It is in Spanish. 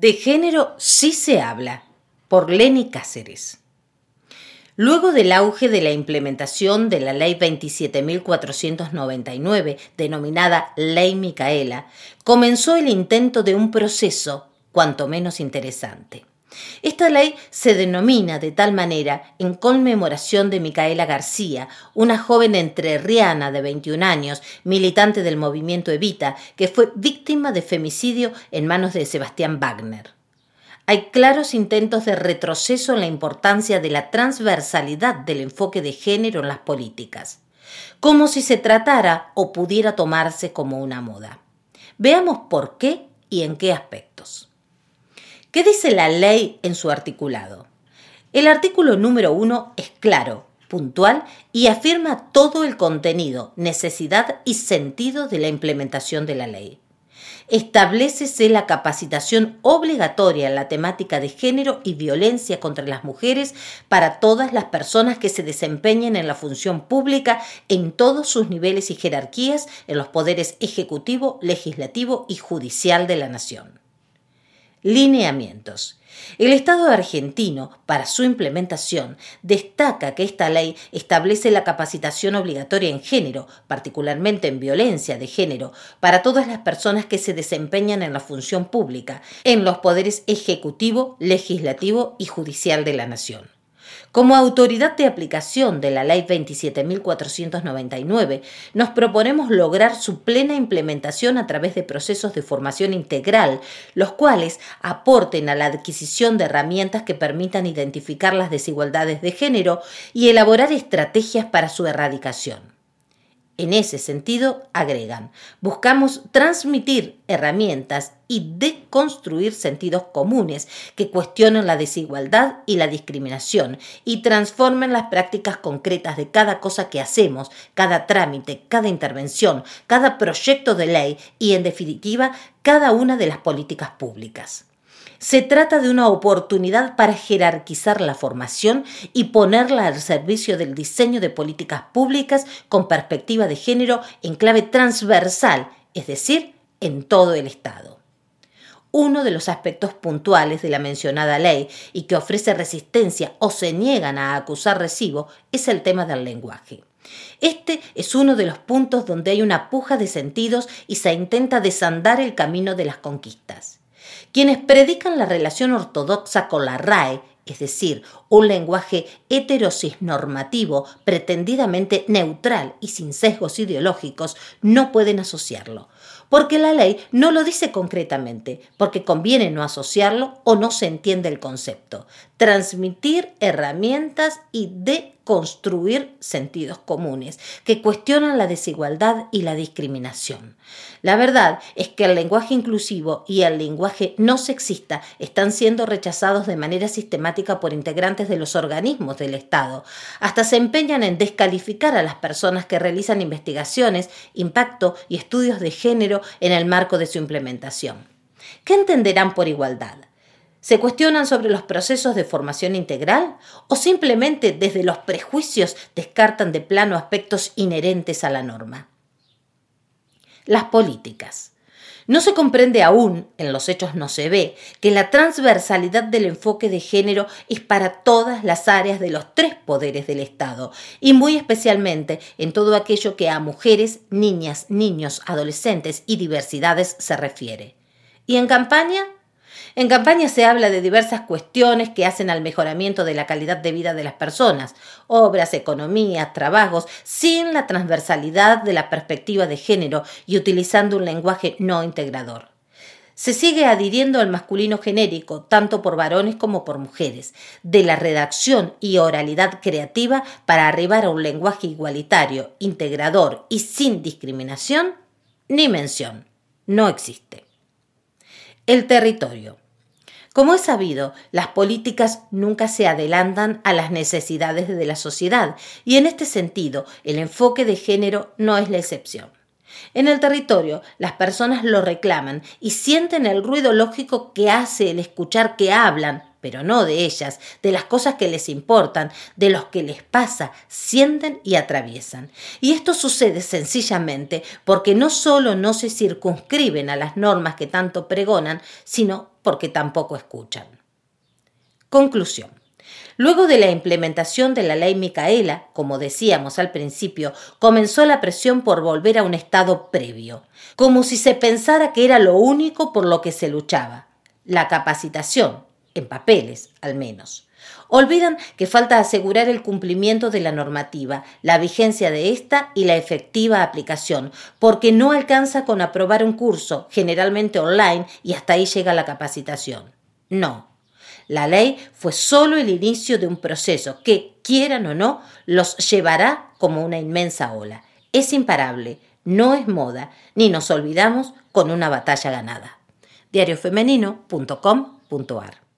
De género sí se habla, por Lenny Cáceres. Luego del auge de la implementación de la Ley 27.499, denominada Ley Micaela, comenzó el intento de un proceso cuanto menos interesante. Esta ley se denomina de tal manera en conmemoración de Micaela García, una joven entrerriana de 21 años, militante del movimiento Evita, que fue víctima de femicidio en manos de Sebastián Wagner. Hay claros intentos de retroceso en la importancia de la transversalidad del enfoque de género en las políticas, como si se tratara o pudiera tomarse como una moda. Veamos por qué y en qué aspectos. ¿Qué dice la ley en su articulado? El artículo número uno es claro, puntual y afirma todo el contenido, necesidad y sentido de la implementación de la ley. Establecese la capacitación obligatoria en la temática de género y violencia contra las mujeres para todas las personas que se desempeñen en la función pública en todos sus niveles y jerarquías en los poderes ejecutivo, legislativo y judicial de la nación. Lineamientos. El Estado argentino, para su implementación, destaca que esta ley establece la capacitación obligatoria en género, particularmente en violencia de género, para todas las personas que se desempeñan en la función pública, en los poderes ejecutivo, legislativo y judicial de la nación. Como autoridad de aplicación de la Ley 27.499, nos proponemos lograr su plena implementación a través de procesos de formación integral, los cuales aporten a la adquisición de herramientas que permitan identificar las desigualdades de género y elaborar estrategias para su erradicación. En ese sentido, agregan, buscamos transmitir herramientas y deconstruir sentidos comunes que cuestionen la desigualdad y la discriminación y transformen las prácticas concretas de cada cosa que hacemos, cada trámite, cada intervención, cada proyecto de ley y, en definitiva, cada una de las políticas públicas. Se trata de una oportunidad para jerarquizar la formación y ponerla al servicio del diseño de políticas públicas con perspectiva de género en clave transversal, es decir, en todo el Estado. Uno de los aspectos puntuales de la mencionada ley y que ofrece resistencia o se niegan a acusar recibo es el tema del lenguaje. Este es uno de los puntos donde hay una puja de sentidos y se intenta desandar el camino de las conquistas. Quienes predican la relación ortodoxa con la RAE, es decir, un lenguaje normativo, pretendidamente neutral y sin sesgos ideológicos, no pueden asociarlo, porque la ley no lo dice concretamente, porque conviene no asociarlo o no se entiende el concepto. Transmitir herramientas y de construir sentidos comunes que cuestionan la desigualdad y la discriminación. La verdad es que el lenguaje inclusivo y el lenguaje no sexista están siendo rechazados de manera sistemática por integrantes de los organismos del Estado. Hasta se empeñan en descalificar a las personas que realizan investigaciones, impacto y estudios de en el marco de su implementación. ¿Qué entenderán por igualdad? ¿Se cuestionan sobre los procesos de formación integral o simplemente desde los prejuicios descartan de plano aspectos inherentes a la norma? Las políticas. No se comprende aún, en los hechos no se ve, que la transversalidad del enfoque de género es para todas las áreas de los tres poderes del Estado, y muy especialmente en todo aquello que a mujeres, niñas, niños, adolescentes y diversidades se refiere. ¿Y en campaña? En campaña se habla de diversas cuestiones que hacen al mejoramiento de la calidad de vida de las personas, obras, economías, trabajos, sin la transversalidad de la perspectiva de género y utilizando un lenguaje no integrador. Se sigue adhiriendo al masculino genérico, tanto por varones como por mujeres, de la redacción y oralidad creativa para arribar a un lenguaje igualitario, integrador y sin discriminación, ni mención. No existe. El territorio. Como es sabido, las políticas nunca se adelantan a las necesidades de la sociedad y en este sentido el enfoque de género no es la excepción. En el territorio, las personas lo reclaman y sienten el ruido lógico que hace el escuchar que hablan, pero no de ellas, de las cosas que les importan, de los que les pasa, sienten y atraviesan. Y esto sucede sencillamente porque no solo no se circunscriben a las normas que tanto pregonan, sino porque tampoco escuchan. Conclusión. Luego de la implementación de la ley Micaela, como decíamos al principio, comenzó la presión por volver a un estado previo, como si se pensara que era lo único por lo que se luchaba, la capacitación, en papeles al menos. Olvidan que falta asegurar el cumplimiento de la normativa, la vigencia de esta y la efectiva aplicación, porque no alcanza con aprobar un curso, generalmente online, y hasta ahí llega la capacitación. No. La ley fue solo el inicio de un proceso que, quieran o no, los llevará como una inmensa ola. Es imparable, no es moda, ni nos olvidamos con una batalla ganada. diariofemenino.com.ar